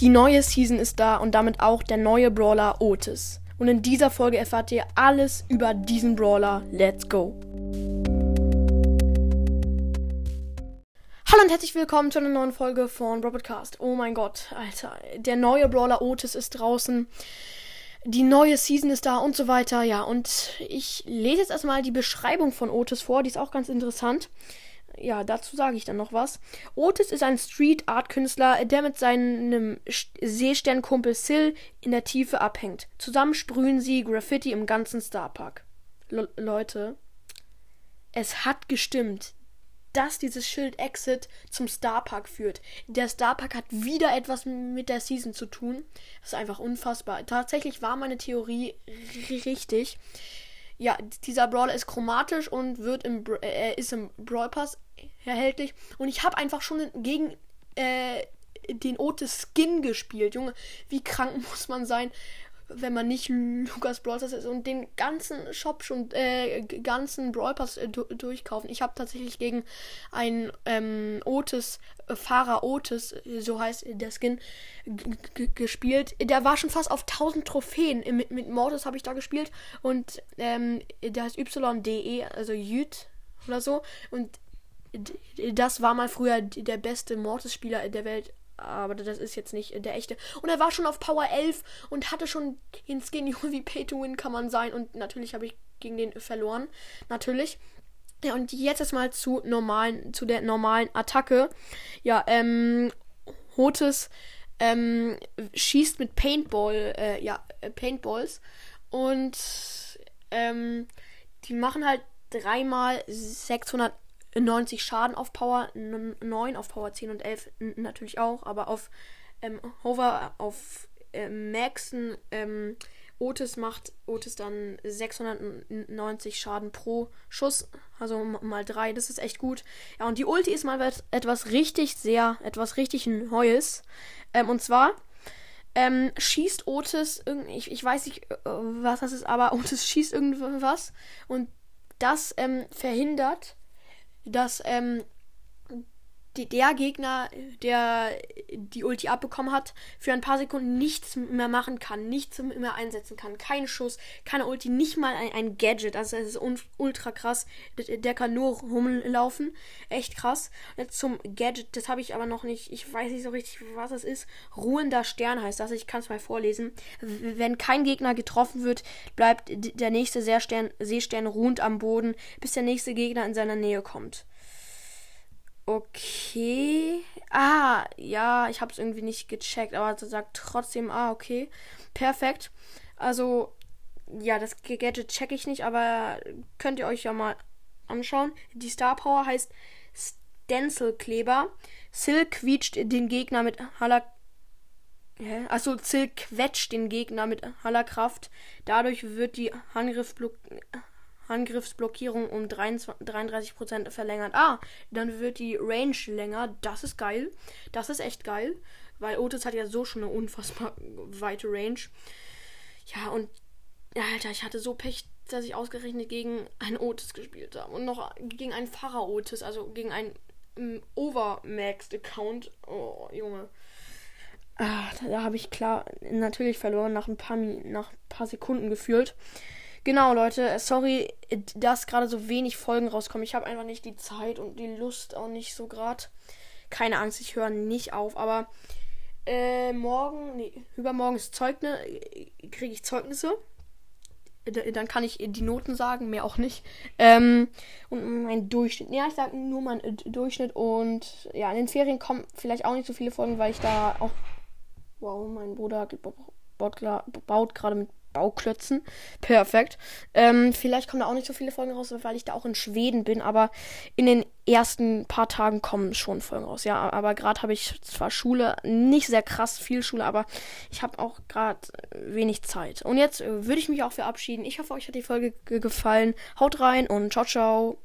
Die neue Season ist da und damit auch der neue Brawler Otis. Und in dieser Folge erfahrt ihr alles über diesen Brawler. Let's go! Hallo und herzlich willkommen zu einer neuen Folge von Robotcast. Oh mein Gott, Alter, der neue Brawler Otis ist draußen. Die neue Season ist da und so weiter. Ja, und ich lese jetzt erstmal die Beschreibung von Otis vor, die ist auch ganz interessant ja, dazu sage ich dann noch was. Otis ist ein Street Art Künstler, der mit seinem Seesternkumpel Sil in der Tiefe abhängt. Zusammen sprühen sie Graffiti im ganzen Starpark. Le Leute, es hat gestimmt, dass dieses Schild Exit zum Starpark führt. Der Starpark hat wieder etwas mit der Season zu tun. Das ist einfach unfassbar. Tatsächlich war meine Theorie richtig. Ja, dieser Brawler ist chromatisch und wird im äh, ist im Brawl Pass erhältlich. Und ich habe einfach schon gegen äh, den Otis Skin gespielt. Junge, wie krank muss man sein, wenn man nicht Lukas Brawl Pass ist und den ganzen Shop schon, äh, ganzen Brawl Pass äh, durchkaufen. Ich habe tatsächlich gegen einen ähm, Otis, äh, Fahrer Otis, so heißt der Skin, gespielt. Der war schon fast auf 1000 Trophäen. Mit, mit Mortis habe ich da gespielt und ähm, der heißt YDE, also Jüt oder so. Und das war mal früher der beste Mortis-Spieler der Welt. Aber das ist jetzt nicht der echte. Und er war schon auf Power 11 und hatte schon den Skin. Wie Pay to Win kann man sein. Und natürlich habe ich gegen den verloren. Natürlich. Ja, und jetzt erstmal zu normalen, zu der normalen Attacke. Ja, ähm, Hotes ähm, schießt mit Paintball, äh, ja, Paintballs. Und ähm, die machen halt dreimal 600 90 Schaden auf Power 9, auf Power 10 und 11 natürlich auch, aber auf ähm, Hover, auf äh, Maxen, ähm, Otis macht Otis dann 690 Schaden pro Schuss, also mal 3, das ist echt gut. Ja, und die Ulti ist mal etwas richtig sehr, etwas richtig Neues. Ähm, und zwar ähm, schießt Otis, ich, ich weiß nicht, äh, was das ist, aber Otis schießt irgendwas und das ähm, verhindert, dass ähm, der Gegner, der die Ulti abbekommen hat, für ein paar Sekunden nichts mehr machen kann, nichts mehr einsetzen kann. Kein Schuss, keine Ulti, nicht mal ein, ein Gadget. Also es ist ultra krass. Der kann nur rumlaufen. Echt krass. Jetzt zum Gadget, das habe ich aber noch nicht. Ich weiß nicht so richtig, was es ist. Ruhender Stern heißt das. Ich kann es mal vorlesen. Wenn kein Gegner getroffen wird, bleibt der nächste Seestern, Seestern ruhend am Boden, bis der nächste Gegner in seiner Nähe kommt. Okay. Ah, ja, ich habe es irgendwie nicht gecheckt, aber sagt trotzdem, ah, okay. Perfekt. Also, ja, das Gadget check ich nicht, aber könnt ihr euch ja mal anschauen. Die Star Power heißt Stencil-Kleber. Silk quietscht den Gegner mit aller Hä? Achso, Silk quetscht den Gegner mit aller Kraft. Dadurch wird die Angriffsblock Angriffsblockierung um 33% verlängert. Ah, dann wird die Range länger. Das ist geil. Das ist echt geil. Weil Otis hat ja so schon eine unfassbar weite Range. Ja, und Alter, ich hatte so Pech, dass ich ausgerechnet gegen einen Otis gespielt habe. Und noch gegen einen Pfarrer Otis, also gegen einen um, Overmaxed-Account. Oh, Junge. Ah, da, da habe ich klar natürlich verloren nach ein paar, nach ein paar Sekunden gefühlt. Genau, Leute, sorry, dass gerade so wenig Folgen rauskommen. Ich habe einfach nicht die Zeit und die Lust auch nicht so gerade. Keine Angst, ich höre nicht auf, aber äh, morgen, nee, übermorgen ist Zeugnis, kriege ich Zeugnisse. Dann kann ich die Noten sagen, mehr auch nicht. Ähm, und mein Durchschnitt. Ja, ich sage nur mein Durchschnitt. Und ja, in den Ferien kommen vielleicht auch nicht so viele Folgen, weil ich da auch. Wow, mein Bruder baut gerade mit Bauklötzen. Perfekt. Ähm, vielleicht kommen da auch nicht so viele Folgen raus, weil ich da auch in Schweden bin, aber in den ersten paar Tagen kommen schon Folgen raus. Ja, aber gerade habe ich zwar Schule, nicht sehr krass viel Schule, aber ich habe auch gerade wenig Zeit. Und jetzt äh, würde ich mich auch verabschieden. Ich hoffe, euch hat die Folge gefallen. Haut rein und ciao, ciao.